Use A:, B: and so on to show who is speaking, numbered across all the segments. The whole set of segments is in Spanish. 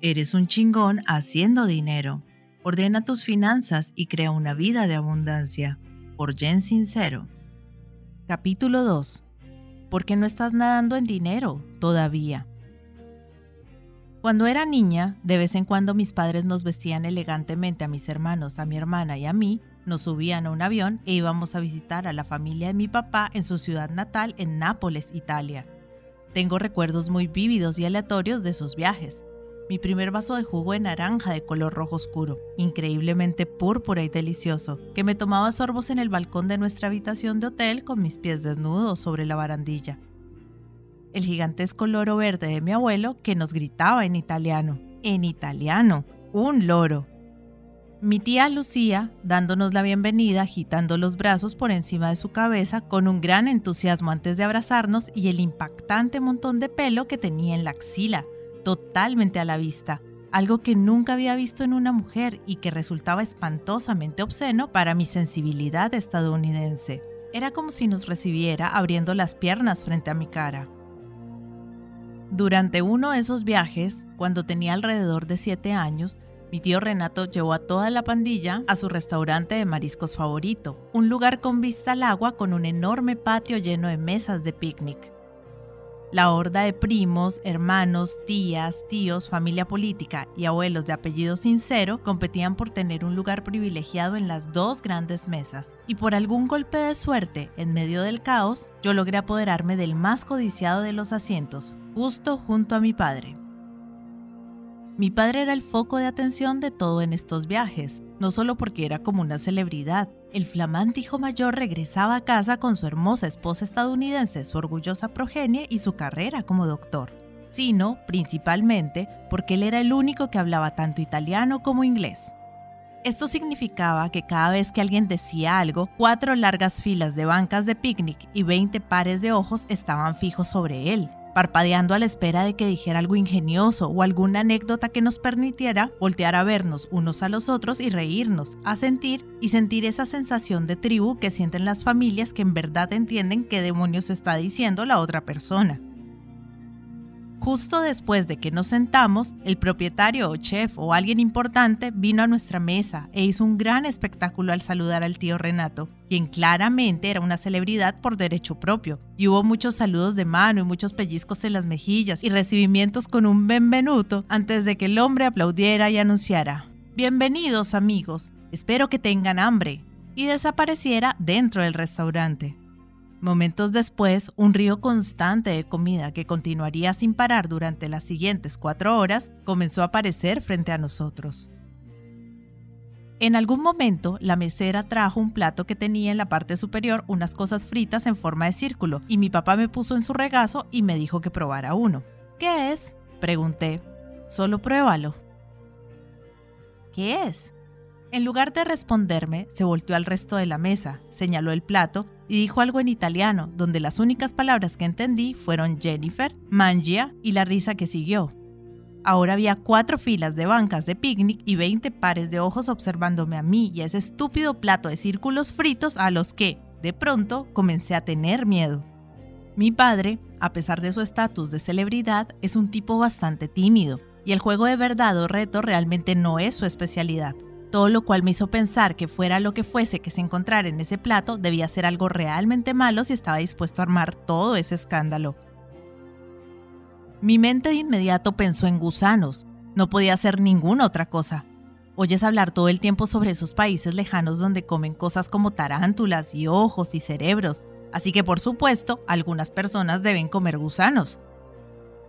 A: Eres un chingón haciendo dinero. Ordena tus finanzas y crea una vida de abundancia. Por Jen Sincero. Capítulo 2. ¿Por qué no estás nadando en dinero todavía? Cuando era niña, de vez en cuando mis padres nos vestían elegantemente a mis hermanos, a mi hermana y a mí, nos subían a un avión e íbamos a visitar a la familia de mi papá en su ciudad natal en Nápoles, Italia. Tengo recuerdos muy vívidos y aleatorios de esos viajes. Mi primer vaso de jugo de naranja de color rojo oscuro, increíblemente púrpura y delicioso, que me tomaba sorbos en el balcón de nuestra habitación de hotel con mis pies desnudos sobre la barandilla el gigantesco loro verde de mi abuelo que nos gritaba en italiano, en italiano, un loro. Mi tía Lucía, dándonos la bienvenida, agitando los brazos por encima de su cabeza con un gran entusiasmo antes de abrazarnos y el impactante montón de pelo que tenía en la axila, totalmente a la vista, algo que nunca había visto en una mujer y que resultaba espantosamente obsceno para mi sensibilidad estadounidense. Era como si nos recibiera abriendo las piernas frente a mi cara. Durante uno de esos viajes, cuando tenía alrededor de 7 años, mi tío Renato llevó a toda la pandilla a su restaurante de mariscos favorito, un lugar con vista al agua con un enorme patio lleno de mesas de picnic. La horda de primos, hermanos, tías, tíos, familia política y abuelos de apellido sincero competían por tener un lugar privilegiado en las dos grandes mesas, y por algún golpe de suerte, en medio del caos, yo logré apoderarme del más codiciado de los asientos, justo junto a mi padre. Mi padre era el foco de atención de todo en estos viajes, no solo porque era como una celebridad. El flamante hijo mayor regresaba a casa con su hermosa esposa estadounidense, su orgullosa progenie y su carrera como doctor, sino principalmente porque él era el único que hablaba tanto italiano como inglés. Esto significaba que cada vez que alguien decía algo, cuatro largas filas de bancas de picnic y 20 pares de ojos estaban fijos sobre él, parpadeando a la espera de que dijera algo ingenioso o alguna anécdota que nos permitiera voltear a vernos unos a los otros y reírnos, a sentir y sentir esa sensación de tribu que sienten las familias que en verdad entienden qué demonios está diciendo la otra persona. Justo después de que nos sentamos, el propietario o chef o alguien importante vino a nuestra mesa e hizo un gran espectáculo al saludar al tío Renato, quien claramente era una celebridad por derecho propio. Y hubo muchos saludos de mano y muchos pellizcos en las mejillas y recibimientos con un benvenuto antes de que el hombre aplaudiera y anunciara, Bienvenidos amigos, espero que tengan hambre, y desapareciera dentro del restaurante. Momentos después, un río constante de comida que continuaría sin parar durante las siguientes cuatro horas comenzó a aparecer frente a nosotros. En algún momento, la mesera trajo un plato que tenía en la parte superior unas cosas fritas en forma de círculo y mi papá me puso en su regazo y me dijo que probara uno. ¿Qué es? Pregunté. Solo pruébalo. ¿Qué es? En lugar de responderme, se volteó al resto de la mesa, señaló el plato y dijo algo en italiano, donde las únicas palabras que entendí fueron Jennifer, Mangia y la risa que siguió. Ahora había cuatro filas de bancas de picnic y 20 pares de ojos observándome a mí y a ese estúpido plato de círculos fritos a los que, de pronto, comencé a tener miedo. Mi padre, a pesar de su estatus de celebridad, es un tipo bastante tímido, y el juego de verdad o reto realmente no es su especialidad todo lo cual me hizo pensar que fuera lo que fuese que se encontrara en ese plato debía ser algo realmente malo si estaba dispuesto a armar todo ese escándalo. Mi mente de inmediato pensó en gusanos, no podía ser ninguna otra cosa. Oyes hablar todo el tiempo sobre esos países lejanos donde comen cosas como tarántulas y ojos y cerebros, así que por supuesto algunas personas deben comer gusanos.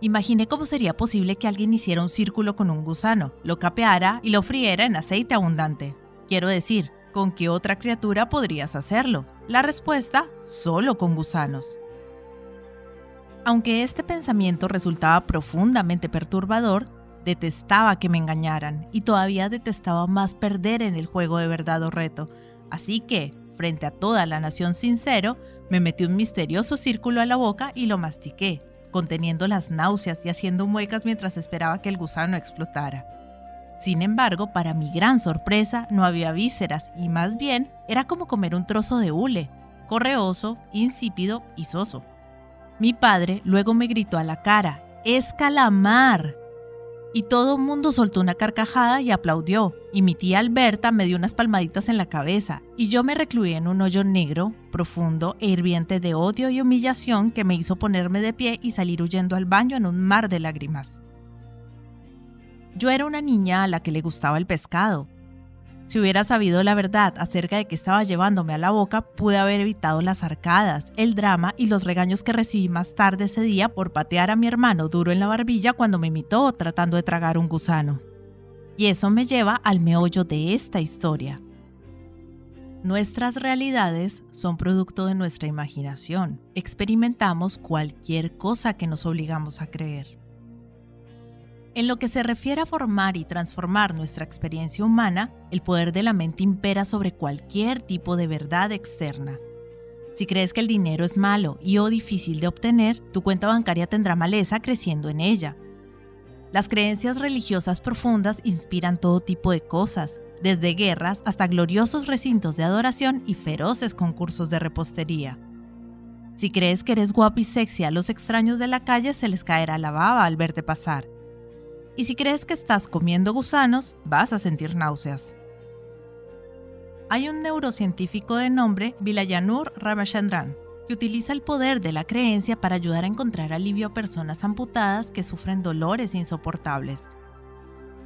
A: Imaginé cómo sería posible que alguien hiciera un círculo con un gusano, lo capeara y lo friera en aceite abundante. Quiero decir, ¿con qué otra criatura podrías hacerlo? La respuesta, solo con gusanos. Aunque este pensamiento resultaba profundamente perturbador, detestaba que me engañaran y todavía detestaba más perder en el juego de verdad o reto. Así que, frente a toda la nación sincero, me metí un misterioso círculo a la boca y lo mastiqué, conteniendo las náuseas y haciendo muecas mientras esperaba que el gusano explotara. Sin embargo, para mi gran sorpresa, no había vísceras y más bien era como comer un trozo de hule, correoso, insípido y soso. Mi padre luego me gritó a la cara, ¡Es calamar! Y todo el mundo soltó una carcajada y aplaudió, y mi tía Alberta me dio unas palmaditas en la cabeza, y yo me recluí en un hoyo negro, profundo e hirviente de odio y humillación que me hizo ponerme de pie y salir huyendo al baño en un mar de lágrimas. Yo era una niña a la que le gustaba el pescado, si hubiera sabido la verdad acerca de que estaba llevándome a la boca, pude haber evitado las arcadas, el drama y los regaños que recibí más tarde ese día por patear a mi hermano duro en la barbilla cuando me imitó tratando de tragar un gusano. Y eso me lleva al meollo de esta historia. Nuestras realidades son producto de nuestra imaginación. Experimentamos cualquier cosa que nos obligamos a creer. En lo que se refiere a formar y transformar nuestra experiencia humana, el poder de la mente impera sobre cualquier tipo de verdad externa. Si crees que el dinero es malo y o difícil de obtener, tu cuenta bancaria tendrá maleza creciendo en ella. Las creencias religiosas profundas inspiran todo tipo de cosas, desde guerras hasta gloriosos recintos de adoración y feroces concursos de repostería. Si crees que eres guapo y sexy a los extraños de la calle, se les caerá la baba al verte pasar y si crees que estás comiendo gusanos, vas a sentir náuseas. Hay un neurocientífico de nombre Vilayanur Ramachandran que utiliza el poder de la creencia para ayudar a encontrar alivio a personas amputadas que sufren dolores insoportables.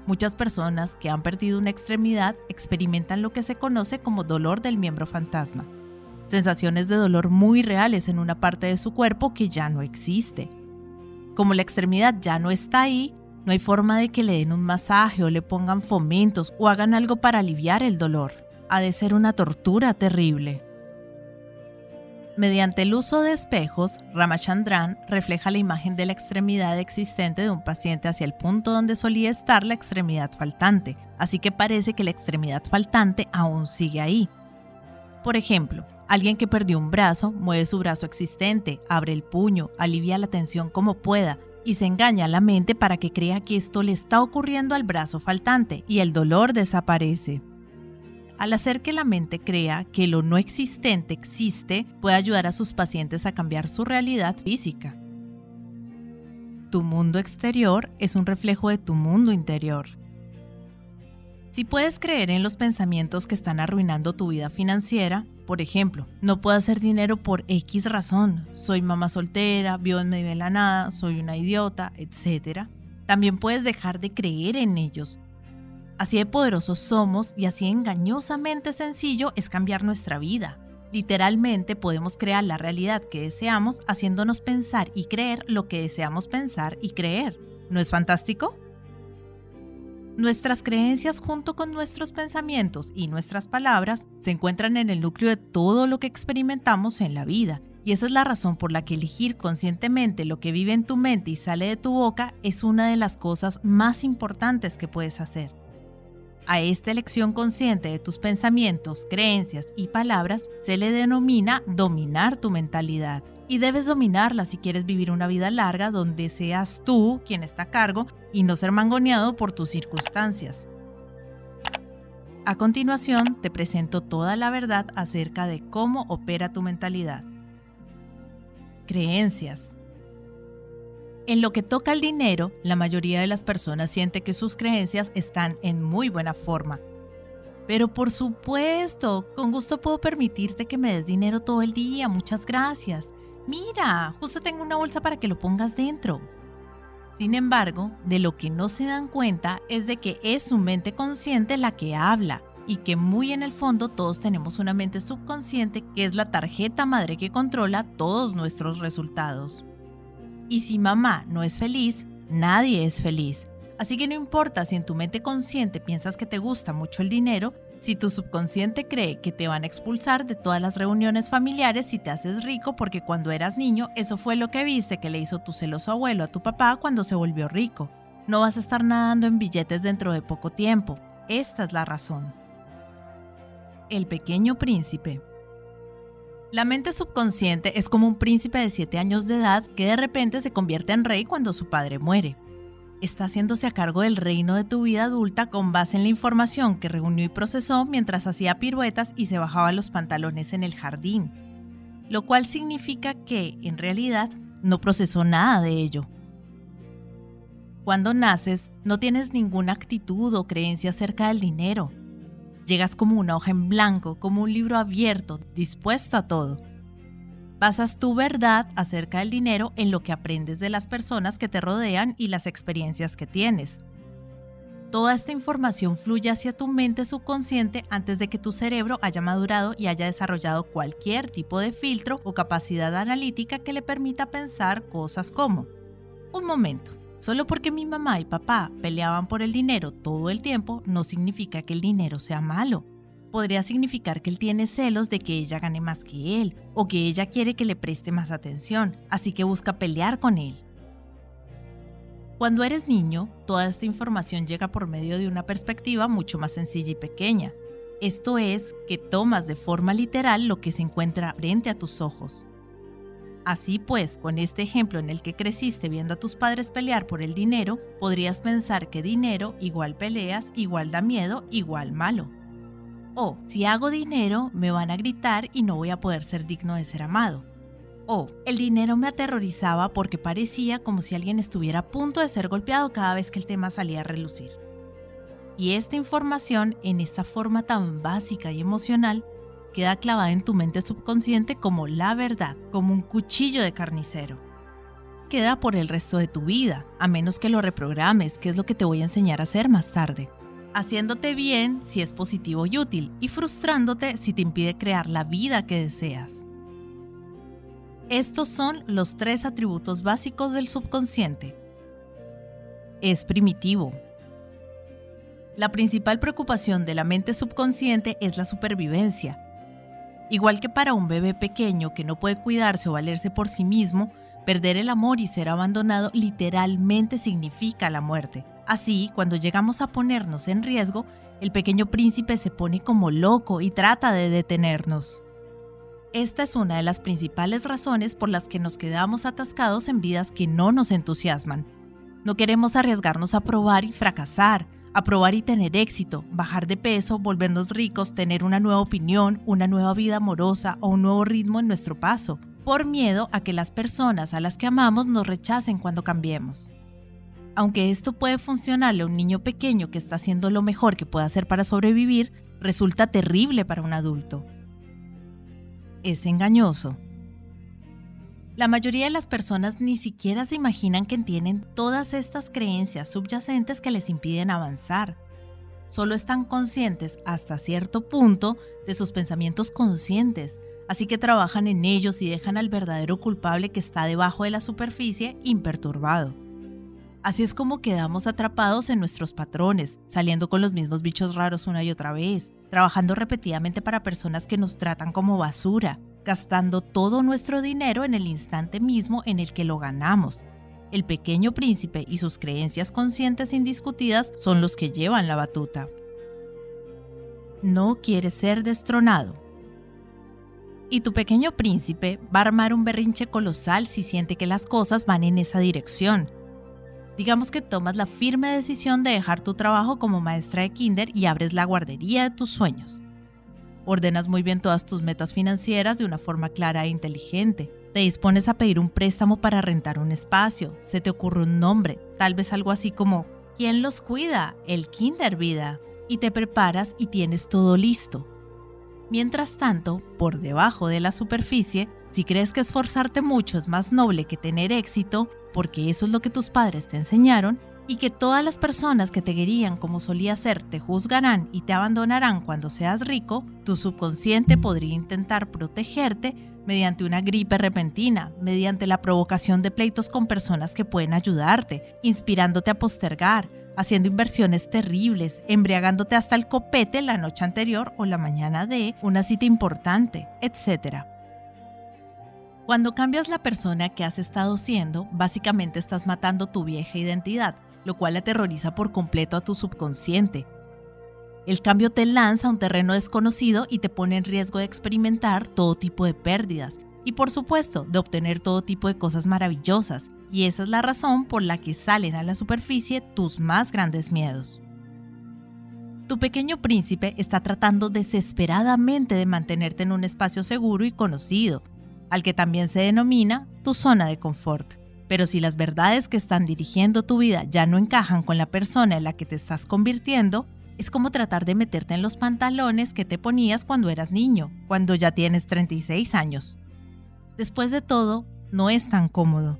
A: Muchas personas que han perdido una extremidad experimentan lo que se conoce como dolor del miembro fantasma, sensaciones de dolor muy reales en una parte de su cuerpo que ya no existe. Como la extremidad ya no está ahí, no hay forma de que le den un masaje o le pongan fomentos o hagan algo para aliviar el dolor. Ha de ser una tortura terrible. Mediante el uso de espejos, Ramachandran refleja la imagen de la extremidad existente de un paciente hacia el punto donde solía estar la extremidad faltante, así que parece que la extremidad faltante aún sigue ahí. Por ejemplo, alguien que perdió un brazo mueve su brazo existente, abre el puño, alivia la tensión como pueda y se engaña a la mente para que crea que esto le está ocurriendo al brazo faltante y el dolor desaparece. Al hacer que la mente crea que lo no existente existe, puede ayudar a sus pacientes a cambiar su realidad física. Tu mundo exterior es un reflejo de tu mundo interior. Si puedes creer en los pensamientos que están arruinando tu vida financiera, por ejemplo, no puedo hacer dinero por X razón, soy mamá soltera, vivo en medio de la nada, soy una idiota, etc. También puedes dejar de creer en ellos. Así de poderosos somos y así engañosamente sencillo es cambiar nuestra vida. Literalmente podemos crear la realidad que deseamos haciéndonos pensar y creer lo que deseamos pensar y creer. ¿No es fantástico? Nuestras creencias junto con nuestros pensamientos y nuestras palabras se encuentran en el núcleo de todo lo que experimentamos en la vida. Y esa es la razón por la que elegir conscientemente lo que vive en tu mente y sale de tu boca es una de las cosas más importantes que puedes hacer. A esta elección consciente de tus pensamientos, creencias y palabras se le denomina dominar tu mentalidad y debes dominarla si quieres vivir una vida larga donde seas tú quien está a cargo y no ser mangoneado por tus circunstancias. A continuación, te presento toda la verdad acerca de cómo opera tu mentalidad. Creencias. En lo que toca al dinero, la mayoría de las personas siente que sus creencias están en muy buena forma. Pero por supuesto, con gusto puedo permitirte que me des dinero todo el día, muchas gracias. Mira, justo tengo una bolsa para que lo pongas dentro. Sin embargo, de lo que no se dan cuenta es de que es su mente consciente la que habla y que muy en el fondo todos tenemos una mente subconsciente que es la tarjeta madre que controla todos nuestros resultados. Y si mamá no es feliz, nadie es feliz. Así que no importa si en tu mente consciente piensas que te gusta mucho el dinero, si tu subconsciente cree que te van a expulsar de todas las reuniones familiares si te haces rico porque cuando eras niño eso fue lo que viste que le hizo tu celoso abuelo a tu papá cuando se volvió rico. No vas a estar nadando en billetes dentro de poco tiempo. Esta es la razón. El pequeño príncipe. La mente subconsciente es como un príncipe de 7 años de edad que de repente se convierte en rey cuando su padre muere está haciéndose a cargo del reino de tu vida adulta con base en la información que reunió y procesó mientras hacía piruetas y se bajaba los pantalones en el jardín, lo cual significa que, en realidad, no procesó nada de ello. Cuando naces, no tienes ninguna actitud o creencia acerca del dinero. Llegas como una hoja en blanco, como un libro abierto, dispuesto a todo. Basas tu verdad acerca del dinero en lo que aprendes de las personas que te rodean y las experiencias que tienes. Toda esta información fluye hacia tu mente subconsciente antes de que tu cerebro haya madurado y haya desarrollado cualquier tipo de filtro o capacidad analítica que le permita pensar cosas como, un momento, solo porque mi mamá y papá peleaban por el dinero todo el tiempo no significa que el dinero sea malo podría significar que él tiene celos de que ella gane más que él o que ella quiere que le preste más atención, así que busca pelear con él. Cuando eres niño, toda esta información llega por medio de una perspectiva mucho más sencilla y pequeña. Esto es, que tomas de forma literal lo que se encuentra frente a tus ojos. Así pues, con este ejemplo en el que creciste viendo a tus padres pelear por el dinero, podrías pensar que dinero igual peleas, igual da miedo, igual malo. O, si hago dinero, me van a gritar y no voy a poder ser digno de ser amado. O, el dinero me aterrorizaba porque parecía como si alguien estuviera a punto de ser golpeado cada vez que el tema salía a relucir. Y esta información, en esta forma tan básica y emocional, queda clavada en tu mente subconsciente como la verdad, como un cuchillo de carnicero. Queda por el resto de tu vida, a menos que lo reprogrames, que es lo que te voy a enseñar a hacer más tarde haciéndote bien si es positivo y útil y frustrándote si te impide crear la vida que deseas. Estos son los tres atributos básicos del subconsciente. Es primitivo. La principal preocupación de la mente subconsciente es la supervivencia. Igual que para un bebé pequeño que no puede cuidarse o valerse por sí mismo, perder el amor y ser abandonado literalmente significa la muerte. Así, cuando llegamos a ponernos en riesgo, el pequeño príncipe se pone como loco y trata de detenernos. Esta es una de las principales razones por las que nos quedamos atascados en vidas que no nos entusiasman. No queremos arriesgarnos a probar y fracasar, a probar y tener éxito, bajar de peso, volvernos ricos, tener una nueva opinión, una nueva vida amorosa o un nuevo ritmo en nuestro paso, por miedo a que las personas a las que amamos nos rechacen cuando cambiemos. Aunque esto puede funcionarle a un niño pequeño que está haciendo lo mejor que puede hacer para sobrevivir, resulta terrible para un adulto. Es engañoso. La mayoría de las personas ni siquiera se imaginan que tienen todas estas creencias subyacentes que les impiden avanzar. Solo están conscientes hasta cierto punto de sus pensamientos conscientes, así que trabajan en ellos y dejan al verdadero culpable que está debajo de la superficie imperturbado. Así es como quedamos atrapados en nuestros patrones, saliendo con los mismos bichos raros una y otra vez, trabajando repetidamente para personas que nos tratan como basura, gastando todo nuestro dinero en el instante mismo en el que lo ganamos. El pequeño príncipe y sus creencias conscientes indiscutidas son los que llevan la batuta. No quiere ser destronado. Y tu pequeño príncipe va a armar un berrinche colosal si siente que las cosas van en esa dirección Digamos que tomas la firme decisión de dejar tu trabajo como maestra de kinder y abres la guardería de tus sueños. Ordenas muy bien todas tus metas financieras de una forma clara e inteligente. Te dispones a pedir un préstamo para rentar un espacio. Se te ocurre un nombre, tal vez algo así como ¿Quién los cuida? El kinder vida. Y te preparas y tienes todo listo. Mientras tanto, por debajo de la superficie, si crees que esforzarte mucho es más noble que tener éxito, porque eso es lo que tus padres te enseñaron, y que todas las personas que te querían como solía ser te juzgarán y te abandonarán cuando seas rico, tu subconsciente podría intentar protegerte mediante una gripe repentina, mediante la provocación de pleitos con personas que pueden ayudarte, inspirándote a postergar, haciendo inversiones terribles, embriagándote hasta el copete la noche anterior o la mañana de una cita importante, etc. Cuando cambias la persona que has estado siendo, básicamente estás matando tu vieja identidad, lo cual aterroriza por completo a tu subconsciente. El cambio te lanza a un terreno desconocido y te pone en riesgo de experimentar todo tipo de pérdidas y por supuesto de obtener todo tipo de cosas maravillosas, y esa es la razón por la que salen a la superficie tus más grandes miedos. Tu pequeño príncipe está tratando desesperadamente de mantenerte en un espacio seguro y conocido, al que también se denomina tu zona de confort. Pero si las verdades que están dirigiendo tu vida ya no encajan con la persona en la que te estás convirtiendo, es como tratar de meterte en los pantalones que te ponías cuando eras niño, cuando ya tienes 36 años. Después de todo, no es tan cómodo.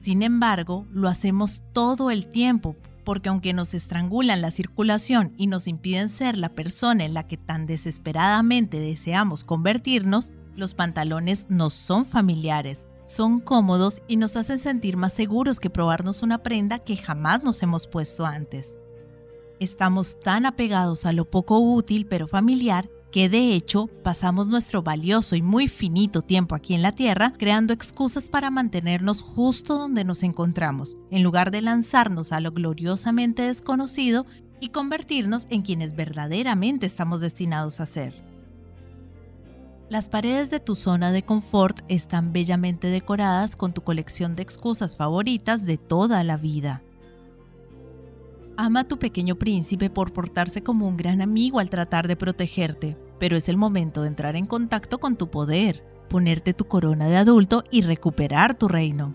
A: Sin embargo, lo hacemos todo el tiempo, porque aunque nos estrangulan la circulación y nos impiden ser la persona en la que tan desesperadamente deseamos convertirnos, los pantalones nos son familiares, son cómodos y nos hacen sentir más seguros que probarnos una prenda que jamás nos hemos puesto antes. Estamos tan apegados a lo poco útil pero familiar que de hecho pasamos nuestro valioso y muy finito tiempo aquí en la Tierra creando excusas para mantenernos justo donde nos encontramos, en lugar de lanzarnos a lo gloriosamente desconocido y convertirnos en quienes verdaderamente estamos destinados a ser. Las paredes de tu zona de confort están bellamente decoradas con tu colección de excusas favoritas de toda la vida. Ama a tu pequeño príncipe por portarse como un gran amigo al tratar de protegerte, pero es el momento de entrar en contacto con tu poder, ponerte tu corona de adulto y recuperar tu reino.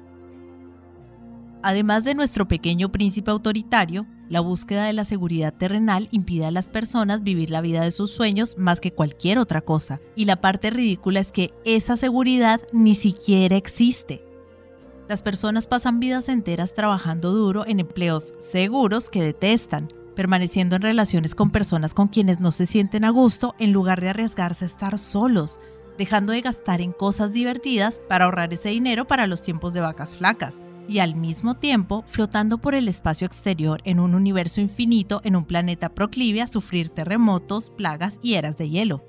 A: Además de nuestro pequeño príncipe autoritario, la búsqueda de la seguridad terrenal impide a las personas vivir la vida de sus sueños más que cualquier otra cosa. Y la parte ridícula es que esa seguridad ni siquiera existe. Las personas pasan vidas enteras trabajando duro en empleos seguros que detestan, permaneciendo en relaciones con personas con quienes no se sienten a gusto en lugar de arriesgarse a estar solos, dejando de gastar en cosas divertidas para ahorrar ese dinero para los tiempos de vacas flacas y al mismo tiempo flotando por el espacio exterior en un universo infinito en un planeta proclive a sufrir terremotos, plagas y eras de hielo.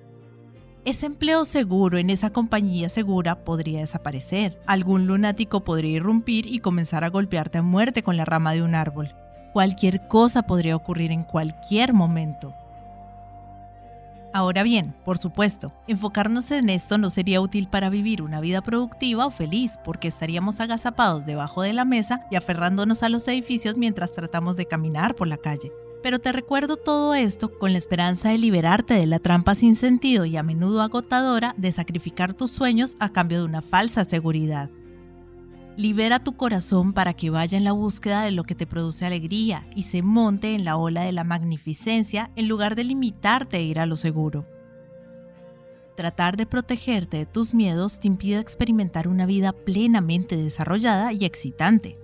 A: Ese empleo seguro en esa compañía segura podría desaparecer. Algún lunático podría irrumpir y comenzar a golpearte a muerte con la rama de un árbol. Cualquier cosa podría ocurrir en cualquier momento. Ahora bien, por supuesto, enfocarnos en esto no sería útil para vivir una vida productiva o feliz, porque estaríamos agazapados debajo de la mesa y aferrándonos a los edificios mientras tratamos de caminar por la calle. Pero te recuerdo todo esto con la esperanza de liberarte de la trampa sin sentido y a menudo agotadora de sacrificar tus sueños a cambio de una falsa seguridad. Libera tu corazón para que vaya en la búsqueda de lo que te produce alegría y se monte en la ola de la magnificencia en lugar de limitarte a ir a lo seguro. Tratar de protegerte de tus miedos te impide experimentar una vida plenamente desarrollada y excitante.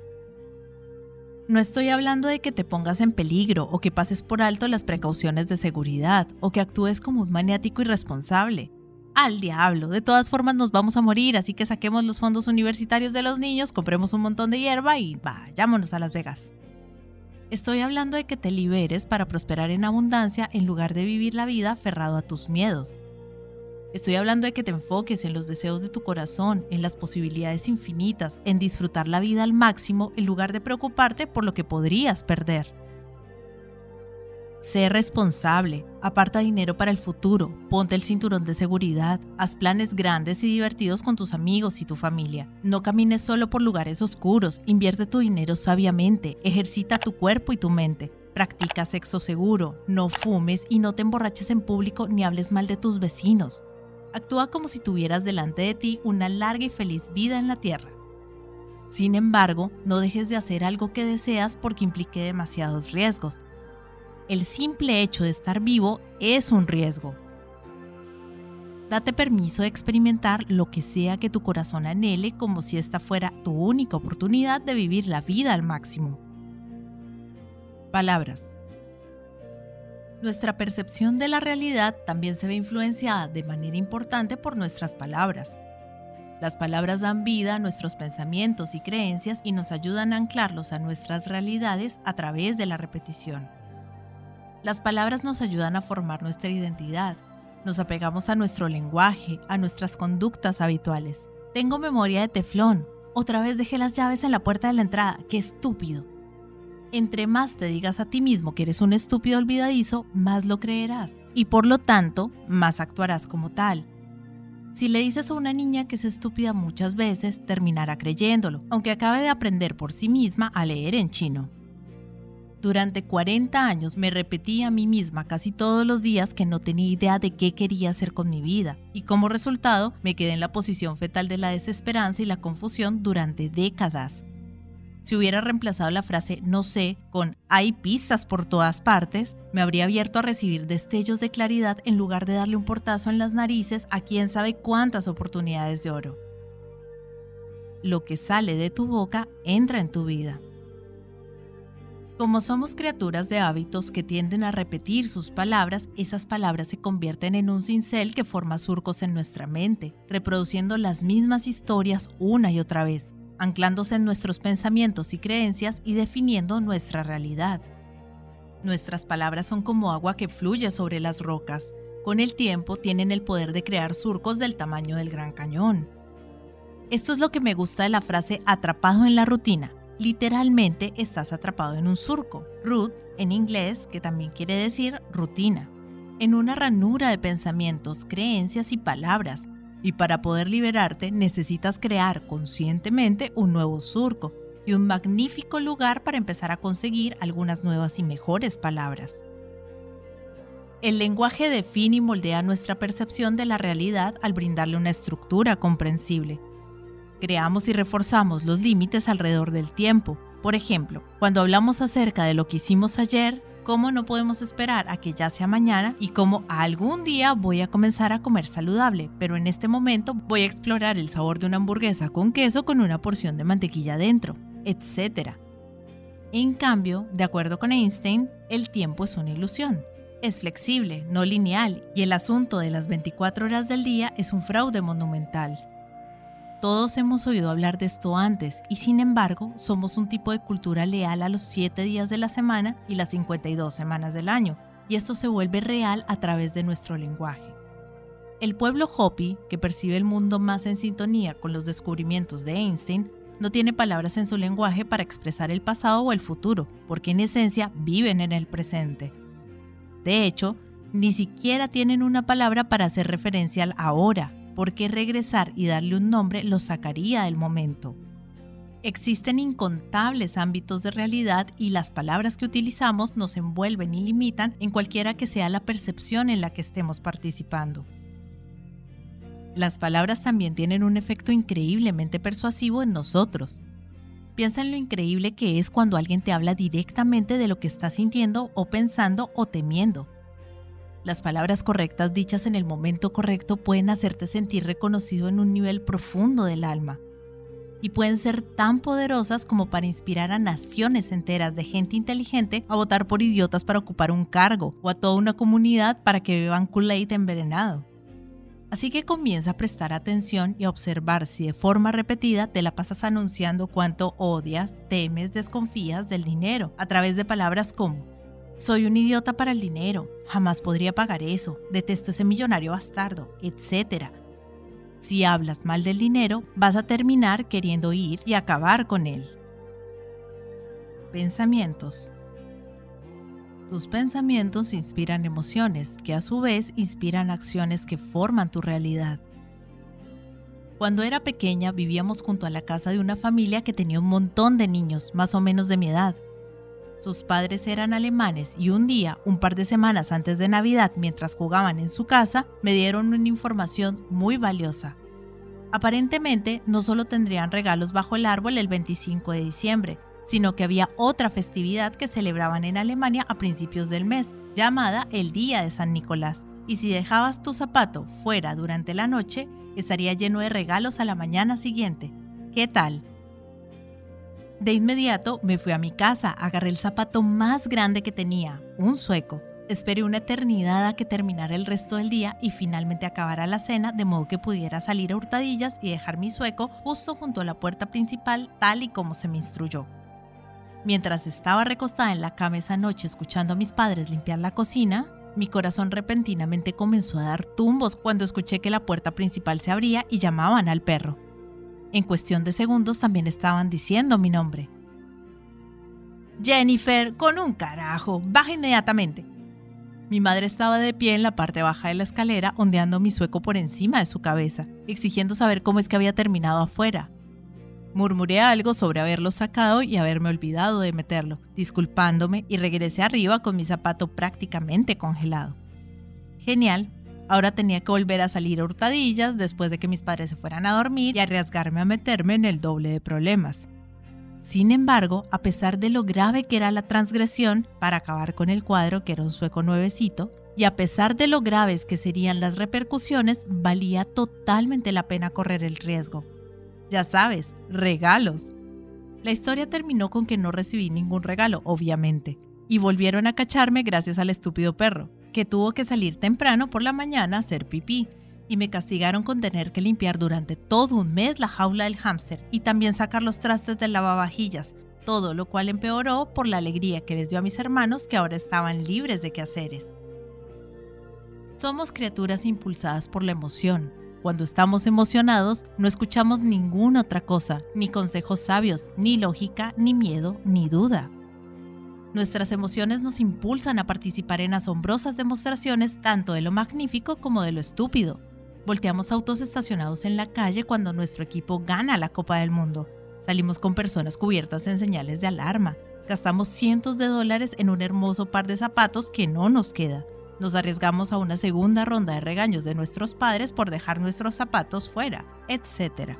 A: No estoy hablando de que te pongas en peligro o que pases por alto las precauciones de seguridad o que actúes como un maniático irresponsable al diablo. De todas formas nos vamos a morir, así que saquemos los fondos universitarios de los niños, compremos un montón de hierba y vayámonos a Las Vegas. Estoy hablando de que te liberes para prosperar en abundancia en lugar de vivir la vida aferrado a tus miedos. Estoy hablando de que te enfoques en los deseos de tu corazón, en las posibilidades infinitas, en disfrutar la vida al máximo en lugar de preocuparte por lo que podrías perder. Sé responsable, aparta dinero para el futuro, ponte el cinturón de seguridad, haz planes grandes y divertidos con tus amigos y tu familia. No camines solo por lugares oscuros, invierte tu dinero sabiamente, ejercita tu cuerpo y tu mente. Practica sexo seguro, no fumes y no te emborraches en público ni hables mal de tus vecinos. Actúa como si tuvieras delante de ti una larga y feliz vida en la tierra. Sin embargo, no dejes de hacer algo que deseas porque implique demasiados riesgos el simple hecho de estar vivo es un riesgo. Date permiso de experimentar lo que sea que tu corazón anhele como si esta fuera tu única oportunidad de vivir la vida al máximo. Palabras. Nuestra percepción de la realidad también se ve influenciada de manera importante por nuestras palabras. Las palabras dan vida a nuestros pensamientos y creencias y nos ayudan a anclarlos a nuestras realidades a través de la repetición. Las palabras nos ayudan a formar nuestra identidad. Nos apegamos a nuestro lenguaje, a nuestras conductas habituales. Tengo memoria de teflón. Otra vez dejé las llaves en la puerta de la entrada. ¡Qué estúpido! Entre más te digas a ti mismo que eres un estúpido olvidadizo, más lo creerás. Y por lo tanto, más actuarás como tal. Si le dices a una niña que es estúpida muchas veces, terminará creyéndolo, aunque acabe de aprender por sí misma a leer en chino. Durante 40 años me repetí a mí misma casi todos los días que no tenía idea de qué quería hacer con mi vida y como resultado me quedé en la posición fetal de la desesperanza y la confusión durante décadas. Si hubiera reemplazado la frase no sé con hay pistas por todas partes, me habría abierto a recibir destellos de claridad en lugar de darle un portazo en las narices a quién sabe cuántas oportunidades de oro. Lo que sale de tu boca entra en tu vida. Como somos criaturas de hábitos que tienden a repetir sus palabras, esas palabras se convierten en un cincel que forma surcos en nuestra mente, reproduciendo las mismas historias una y otra vez, anclándose en nuestros pensamientos y creencias y definiendo nuestra realidad. Nuestras palabras son como agua que fluye sobre las rocas. Con el tiempo tienen el poder de crear surcos del tamaño del Gran Cañón. Esto es lo que me gusta de la frase atrapado en la rutina. Literalmente estás atrapado en un surco. Root, en inglés, que también quiere decir rutina. En una ranura de pensamientos, creencias y palabras y para poder liberarte necesitas crear conscientemente un nuevo surco y un magnífico lugar para empezar a conseguir algunas nuevas y mejores palabras. El lenguaje define y moldea nuestra percepción de la realidad al brindarle una estructura comprensible. Creamos y reforzamos los límites alrededor del tiempo. Por ejemplo, cuando hablamos acerca de lo que hicimos ayer, cómo no podemos esperar a que ya sea mañana y cómo algún día voy a comenzar a comer saludable, pero en este momento voy a explorar el sabor de una hamburguesa con queso con una porción de mantequilla dentro, etc. En cambio, de acuerdo con Einstein, el tiempo es una ilusión. Es flexible, no lineal, y el asunto de las 24 horas del día es un fraude monumental. Todos hemos oído hablar de esto antes y sin embargo somos un tipo de cultura leal a los 7 días de la semana y las 52 semanas del año, y esto se vuelve real a través de nuestro lenguaje. El pueblo Hopi, que percibe el mundo más en sintonía con los descubrimientos de Einstein, no tiene palabras en su lenguaje para expresar el pasado o el futuro, porque en esencia viven en el presente. De hecho, ni siquiera tienen una palabra para hacer referencia al ahora, porque regresar y darle un nombre lo sacaría del momento. Existen incontables ámbitos de realidad y las palabras que utilizamos nos envuelven y limitan en cualquiera que sea la percepción en la que estemos participando. Las palabras también tienen un efecto increíblemente persuasivo en nosotros. Piensa en lo increíble que es cuando alguien te habla directamente de lo que está sintiendo o pensando o temiendo. Las palabras correctas dichas en el momento correcto pueden hacerte sentir reconocido en un nivel profundo del alma. Y pueden ser tan poderosas como para inspirar a naciones enteras de gente inteligente a votar por idiotas para ocupar un cargo o a toda una comunidad para que beban Kool-Aid envenenado. Así que comienza a prestar atención y a observar si de forma repetida te la pasas anunciando cuánto odias, temes, desconfías del dinero a través de palabras como soy un idiota para el dinero, jamás podría pagar eso, detesto ese millonario bastardo, etc. Si hablas mal del dinero, vas a terminar queriendo ir y acabar con él. Pensamientos. Tus pensamientos inspiran emociones, que a su vez inspiran acciones que forman tu realidad. Cuando era pequeña vivíamos junto a la casa de una familia que tenía un montón de niños, más o menos de mi edad. Sus padres eran alemanes y un día, un par de semanas antes de Navidad, mientras jugaban en su casa, me dieron una información muy valiosa. Aparentemente, no solo tendrían regalos bajo el árbol el 25 de diciembre, sino que había otra festividad que celebraban en Alemania a principios del mes, llamada el Día de San Nicolás. Y si dejabas tu zapato fuera durante la noche, estaría lleno de regalos a la mañana siguiente. ¿Qué tal? De inmediato me fui a mi casa, agarré el zapato más grande que tenía, un sueco. Esperé una eternidad a que terminara el resto del día y finalmente acabara la cena de modo que pudiera salir a hurtadillas y dejar mi sueco justo junto a la puerta principal tal y como se me instruyó. Mientras estaba recostada en la cama esa noche escuchando a mis padres limpiar la cocina, mi corazón repentinamente comenzó a dar tumbos cuando escuché que la puerta principal se abría y llamaban al perro. En cuestión de segundos también estaban diciendo mi nombre. Jennifer, con un carajo, baja inmediatamente. Mi madre estaba de pie en la parte baja de la escalera, ondeando mi sueco por encima de su cabeza, exigiendo saber cómo es que había terminado afuera. Murmuré algo sobre haberlo sacado y haberme olvidado de meterlo, disculpándome y regresé arriba con mi zapato prácticamente congelado. Genial, ahora tenía que volver a salir a hurtadillas después de que mis padres se fueran a dormir y arriesgarme a meterme en el doble de problemas. Sin embargo, a pesar de lo grave que era la transgresión para acabar con el cuadro, que era un sueco nuevecito, y a pesar de lo graves que serían las repercusiones, valía totalmente la pena correr el riesgo. Ya sabes, regalos. La historia terminó con que no recibí ningún regalo, obviamente, y volvieron a cacharme gracias al estúpido perro, que tuvo que salir temprano por la mañana a hacer pipí, y me castigaron con tener que limpiar durante todo un mes la jaula del hámster y también sacar los trastes del lavavajillas, todo lo cual empeoró por la alegría que les dio a mis hermanos que ahora estaban libres de quehaceres. Somos criaturas impulsadas por la emoción. Cuando estamos emocionados, no escuchamos ninguna otra cosa, ni consejos sabios, ni lógica, ni miedo, ni duda. Nuestras emociones nos impulsan a participar en asombrosas demostraciones tanto de lo magnífico como de lo estúpido. Volteamos autos estacionados en la calle cuando nuestro equipo gana la Copa del Mundo. Salimos con personas cubiertas en señales de alarma. Gastamos cientos de dólares en un hermoso par de zapatos que no nos queda. Nos arriesgamos a una segunda ronda de regaños de nuestros padres por dejar nuestros zapatos fuera, etc.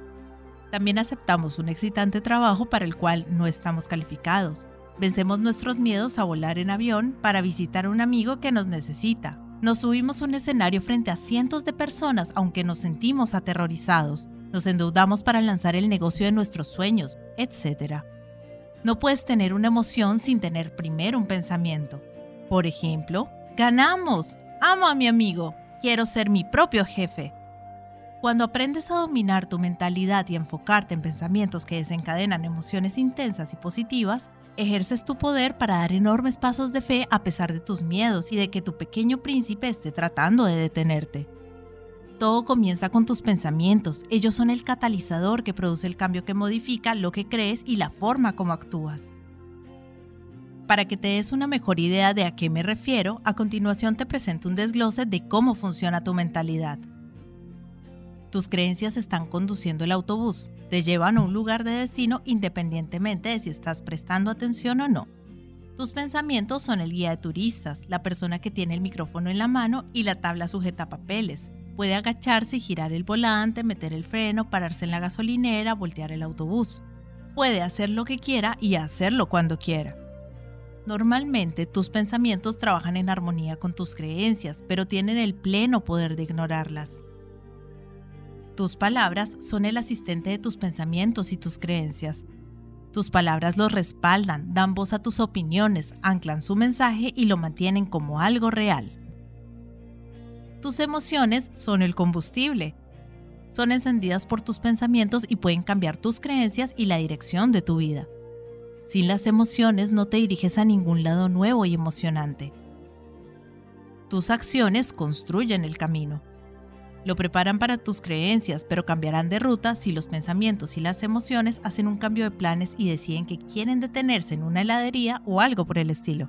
A: También aceptamos un excitante trabajo para el cual no estamos calificados. Vencemos nuestros miedos a volar en avión para visitar a un amigo que nos necesita, nos subimos a un escenario frente a cientos de personas aunque nos sentimos aterrorizados. Nos endeudamos para lanzar el negocio de nuestros sueños, etc. No puedes tener una emoción sin tener primero un pensamiento. Por ejemplo, ganamos. Amo a mi amigo. Quiero ser mi propio jefe. Cuando aprendes a dominar tu mentalidad y enfocarte en pensamientos que desencadenan emociones intensas y positivas, ejerces tu poder para dar enormes pasos de fe a pesar de tus miedos y de que tu pequeño príncipe esté tratando de detenerte. Todo comienza con tus pensamientos, ellos son el catalizador que produce el cambio que modifica lo que crees y la forma como actúas. Para que te des una mejor idea de a qué me refiero, a continuación te presento un desglose de cómo funciona tu mentalidad. Tus creencias están conduciendo el autobús, te llevan a un lugar de destino independientemente de si estás prestando atención o no. Tus pensamientos son el guía de turistas, la persona que tiene el micrófono en la mano y la tabla sujeta papeles. Puede agacharse y girar el volante, meter el freno, pararse en la gasolinera, voltear el autobús. Puede hacer lo que quiera y hacerlo cuando quiera. Normalmente tus pensamientos trabajan en armonía con tus creencias, pero tienen el pleno poder de ignorarlas. Tus palabras son el asistente de tus pensamientos y tus creencias. Tus palabras los respaldan, dan voz a tus opiniones, anclan su mensaje y lo mantienen como algo real. Tus emociones son el combustible. Son encendidas por tus pensamientos y pueden cambiar tus creencias y la dirección de tu vida. Sin las emociones no te diriges a ningún lado nuevo y emocionante. Tus acciones construyen el camino. Lo preparan para tus creencias, pero cambiarán de ruta si los pensamientos y las emociones hacen un cambio de planes y deciden que quieren detenerse en una heladería o algo por el estilo.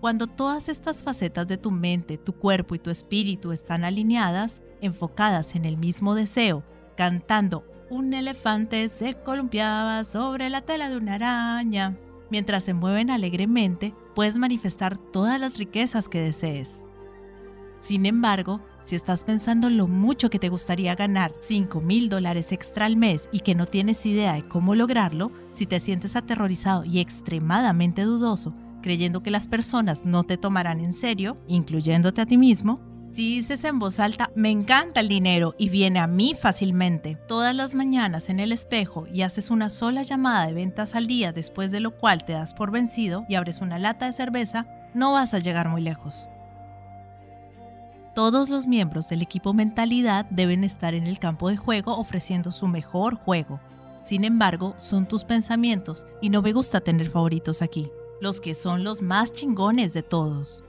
A: Cuando todas estas facetas de tu mente, tu cuerpo y tu espíritu están alineadas, enfocadas en el mismo deseo, cantando un elefante se columpiaba sobre la tela de una araña. Mientras se mueven alegremente, puedes manifestar todas las riquezas que desees. Sin embargo, si estás pensando lo mucho que te gustaría ganar 5 mil dólares extra al mes y que no tienes idea de cómo lograrlo, si te sientes aterrorizado y extremadamente dudoso, creyendo que las personas no te tomarán en serio, incluyéndote a ti mismo, si dices en voz alta, me encanta el dinero y viene a mí fácilmente, todas las mañanas en el espejo y haces una sola llamada de ventas al día después de lo cual te das por vencido y abres una lata de cerveza, no vas a llegar muy lejos. Todos los miembros del equipo Mentalidad deben estar en el campo de juego ofreciendo su mejor juego. Sin embargo, son tus pensamientos y no me gusta tener favoritos aquí, los que son los más chingones de todos.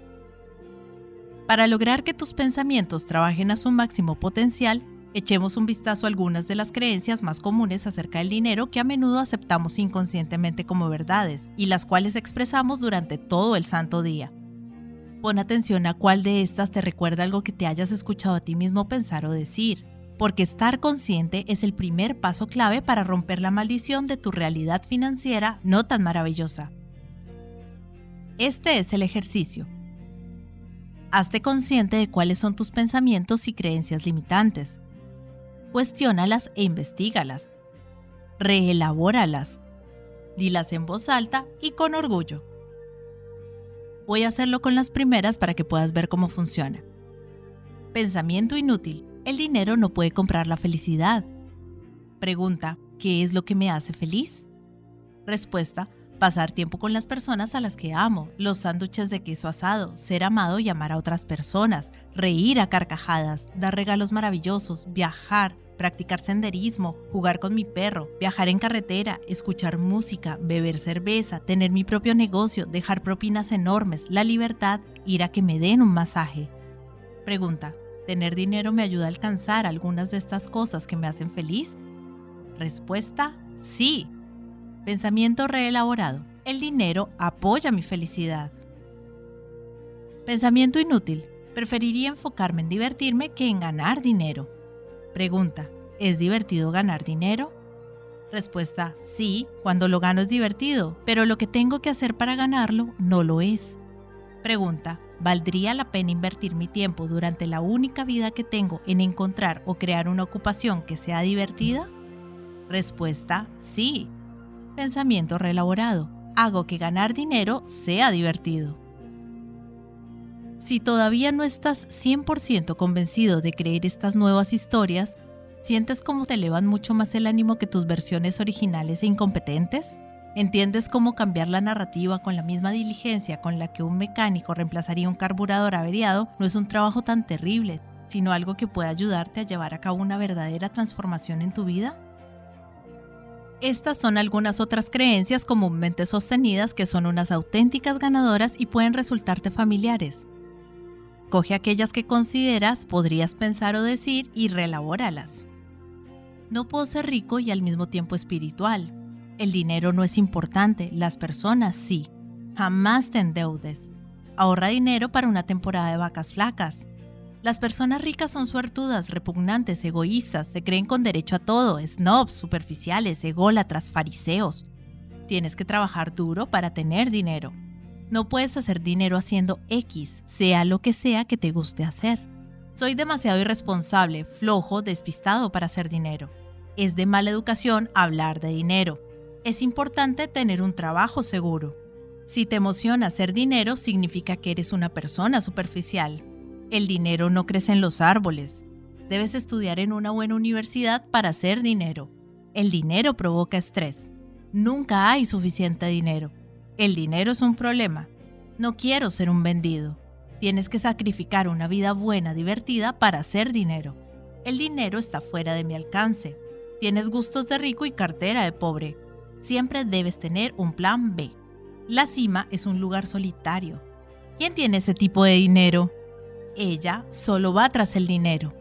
A: Para lograr que tus pensamientos trabajen a su máximo potencial, echemos un vistazo a algunas de las creencias más comunes acerca del dinero que a menudo aceptamos inconscientemente como verdades y las cuales expresamos durante todo el santo día. Pon atención a cuál de estas te recuerda algo que te hayas escuchado a ti mismo pensar o decir. porque estar consciente es el primer paso clave para romper la maldición de tu realidad financiera no tan maravillosa. Este es el ejercicio. Hazte consciente de cuáles son tus pensamientos y creencias limitantes. Cuestiónalas e investigalas. Reelabóralas. Dilas en voz alta y con orgullo. Voy a hacerlo con las primeras para que puedas ver cómo funciona. Pensamiento inútil. El dinero no puede comprar la felicidad. Pregunta, ¿qué es lo que me hace feliz? Respuesta, pasar tiempo con las personas a las que amo, los sándwiches de queso asado, ser amado y amar a otras personas, reír a carcajadas, dar regalos maravillosos, viajar, practicar senderismo, jugar con mi perro, viajar en carretera, escuchar música, beber cerveza, tener mi propio negocio, dejar propinas enormes, la libertad, ir a que me den un masaje. Pregunta, ¿tener dinero me ayuda a alcanzar algunas de estas cosas que me hacen feliz? Respuesta, sí. Pensamiento reelaborado. El dinero apoya mi felicidad. Pensamiento inútil. Preferiría enfocarme en divertirme que en ganar dinero. Pregunta, ¿es divertido ganar dinero? Respuesta, sí, cuando lo gano es divertido, pero lo que tengo que hacer para ganarlo no lo es. Pregunta, ¿valdría la pena invertir mi tiempo durante la única vida que tengo en encontrar o crear una ocupación que sea divertida? Respuesta, sí, pensamiento reelaborado. Hago que ganar dinero sea divertido. Si todavía no estás 100% convencido de creer estas nuevas historias, ¿sientes cómo te elevan mucho más el ánimo que tus versiones originales e incompetentes? ¿Entiendes cómo cambiar la narrativa con la misma diligencia con la que un mecánico reemplazaría un carburador averiado no es un trabajo tan terrible, sino algo que puede ayudarte a llevar a cabo una verdadera transformación en tu vida? Estas son algunas otras creencias comúnmente sostenidas que son unas auténticas ganadoras y pueden resultarte familiares. Coge aquellas que consideras podrías pensar o decir y relabóralas. No puedo ser rico y al mismo tiempo espiritual. El dinero no es importante, las personas sí. Jamás te endeudes. Ahorra dinero para una temporada de vacas flacas. Las personas ricas son suertudas, repugnantes, egoístas, se creen con derecho a todo, snobs, superficiales, ególatras, fariseos. Tienes que trabajar duro para tener dinero. No puedes hacer dinero haciendo X, sea lo que sea que te guste hacer. Soy demasiado irresponsable, flojo, despistado para hacer dinero. Es de mala educación hablar de dinero. Es importante tener un trabajo seguro. Si te emociona hacer dinero, significa que eres una persona superficial. El dinero no crece en los árboles. Debes estudiar en una buena universidad para hacer dinero. El dinero provoca estrés. Nunca hay suficiente dinero. El dinero es un problema. No quiero ser un vendido. Tienes que sacrificar una vida buena, divertida para hacer dinero. El dinero está fuera de mi alcance. Tienes gustos de rico y cartera de pobre. Siempre debes tener un plan B. La cima es un lugar solitario. ¿Quién tiene ese tipo de dinero? ella solo va tras el dinero.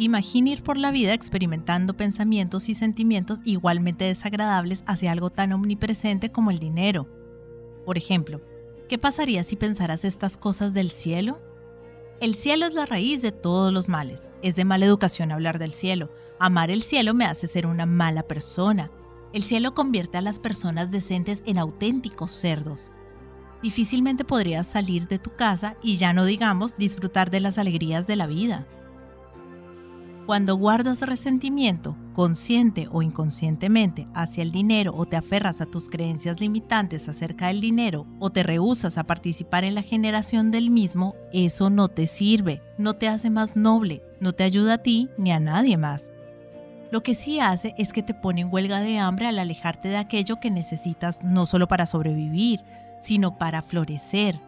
A: Imagina ir por la vida experimentando pensamientos y sentimientos igualmente desagradables hacia algo tan omnipresente como el dinero. Por ejemplo, ¿qué pasaría si pensaras estas cosas del cielo? El cielo es la raíz de todos los males. Es de mala educación hablar del cielo. Amar el cielo me hace ser una mala persona. El cielo convierte a las personas decentes en auténticos cerdos difícilmente podrías salir de tu casa y ya no digamos disfrutar de las alegrías de la vida. Cuando guardas resentimiento, consciente o inconscientemente, hacia el dinero o te aferras a tus creencias limitantes acerca del dinero o te rehusas a participar en la generación del mismo, eso no te sirve, no te hace más noble, no te ayuda a ti ni a nadie más. Lo que sí hace es que te pone en huelga de hambre al alejarte de aquello que necesitas no solo para sobrevivir, sino para florecer.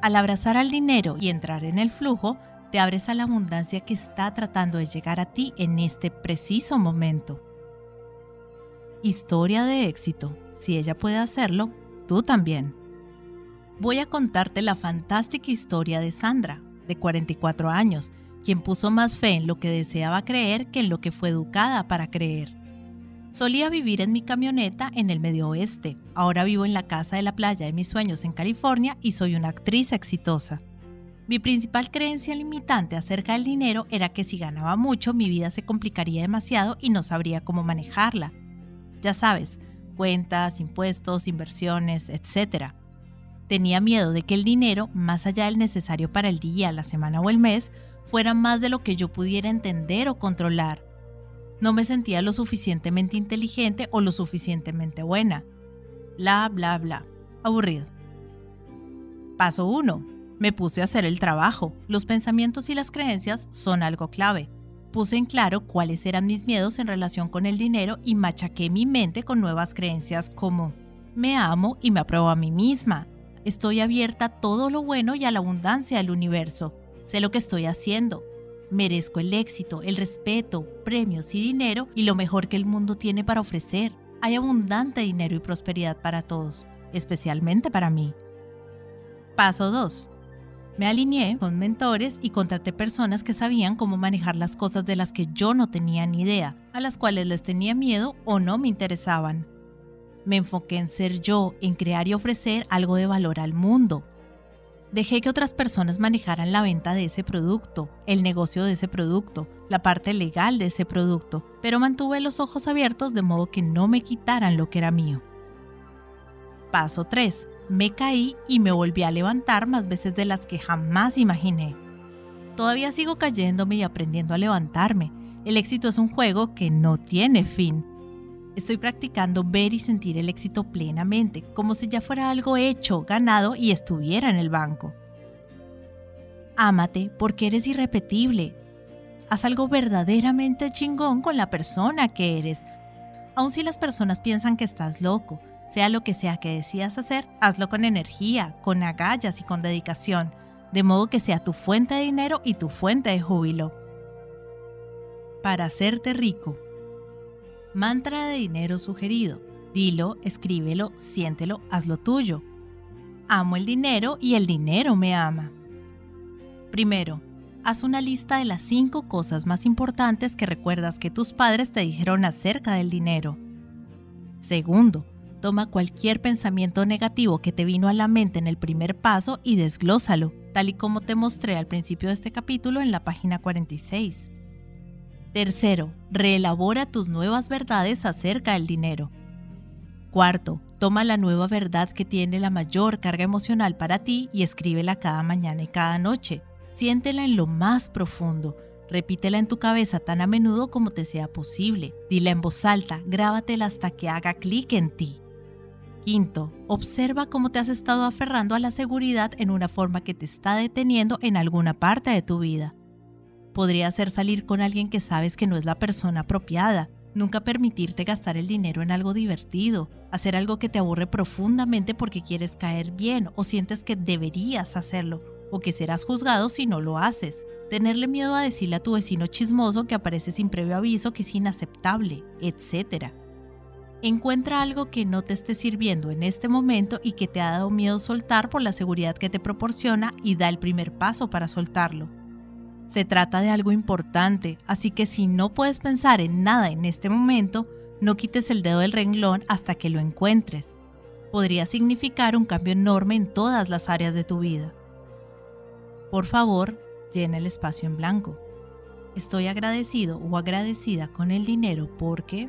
A: Al abrazar al dinero y entrar en el flujo, te abres a la abundancia que está tratando de llegar a ti en este preciso momento. Historia de éxito. Si ella puede hacerlo, tú también. Voy a contarte la fantástica historia de Sandra, de 44 años, quien puso más fe en lo que deseaba creer que en lo que fue educada para creer. Solía vivir en mi camioneta en el medio oeste. Ahora vivo en la casa de la playa de mis sueños en California y soy una actriz exitosa. Mi principal creencia limitante acerca del dinero era que si ganaba mucho mi vida se complicaría demasiado y no sabría cómo manejarla. Ya sabes, cuentas, impuestos, inversiones, etc. Tenía miedo de que el dinero, más allá del necesario para el día, la semana o el mes, fuera más de lo que yo pudiera entender o controlar. No me sentía lo suficientemente inteligente o lo suficientemente buena. Bla, bla, bla. Aburrido. Paso 1 me puse a hacer el trabajo. Los pensamientos y las creencias son algo clave. Puse en claro cuáles eran mis miedos en relación con el dinero y machaqué mi mente con nuevas creencias como me amo y me apruebo a mí misma. Estoy abierta a todo lo bueno y a la abundancia del universo. Sé lo que estoy haciendo. Merezco el éxito, el respeto, premios y dinero y lo mejor que el mundo tiene para ofrecer. Hay abundante dinero y prosperidad para todos, especialmente para mí. Paso 2. Me alineé con mentores y contraté personas que sabían cómo manejar las cosas de las que yo no tenía ni idea, a las cuales les tenía miedo o no me interesaban. Me enfoqué en ser yo, en crear y ofrecer algo de valor al mundo. Dejé que otras personas manejaran la venta de ese producto, el negocio de ese producto, la parte legal de ese producto, pero mantuve los ojos abiertos de modo que no me quitaran lo que era mío. Paso 3 me caí y me volví a levantar más veces de las que jamás imaginé. Todavía sigo cayéndome y aprendiendo a levantarme. El éxito es un juego que no tiene fin. Estoy practicando ver y sentir el éxito plenamente, como si ya fuera algo hecho, ganado y estuviera en el banco. Ámate porque eres irrepetible. Haz algo verdaderamente chingón con la persona que eres, aun si las personas piensan que estás loco. Sea lo que sea que decidas hacer, hazlo con energía, con agallas y con dedicación, de modo que sea tu fuente de dinero y tu fuente de júbilo. Para hacerte rico. Mantra de dinero sugerido. Dilo, escríbelo, siéntelo, hazlo tuyo. Amo el dinero y el dinero me ama. Primero, haz una lista de las cinco cosas más importantes que recuerdas que tus padres te dijeron acerca del dinero. Segundo, Toma cualquier pensamiento negativo que te vino a la mente en el primer paso y desglósalo, tal y como te mostré al principio de este capítulo en la página 46. Tercero, reelabora tus nuevas verdades acerca del dinero. Cuarto, toma la nueva verdad que tiene la mayor carga emocional para ti y escríbela cada mañana y cada noche. Siéntela en lo más profundo. Repítela en tu cabeza tan a menudo como te sea posible. Dila en voz alta, grábatela hasta que haga clic en ti. Quinto, observa cómo te has estado aferrando a la seguridad en una forma que te está deteniendo en alguna parte de tu vida. Podría ser salir con alguien que sabes que no es la persona apropiada, nunca permitirte gastar el dinero en algo divertido, hacer algo que te aburre profundamente porque quieres caer bien o sientes que deberías hacerlo o que serás juzgado si no lo haces. Tenerle miedo a decirle a tu vecino chismoso que aparece sin previo aviso que es inaceptable, etc. Encuentra algo que no te esté sirviendo en este momento y que te ha dado miedo soltar por la seguridad que te proporciona y da el primer paso para soltarlo. Se trata de algo importante, así que si no puedes pensar en nada en este momento, no quites el dedo del renglón hasta que lo encuentres. Podría significar un cambio enorme en todas las áreas de tu vida. Por favor, llena el espacio en blanco. Estoy agradecido o agradecida con el dinero porque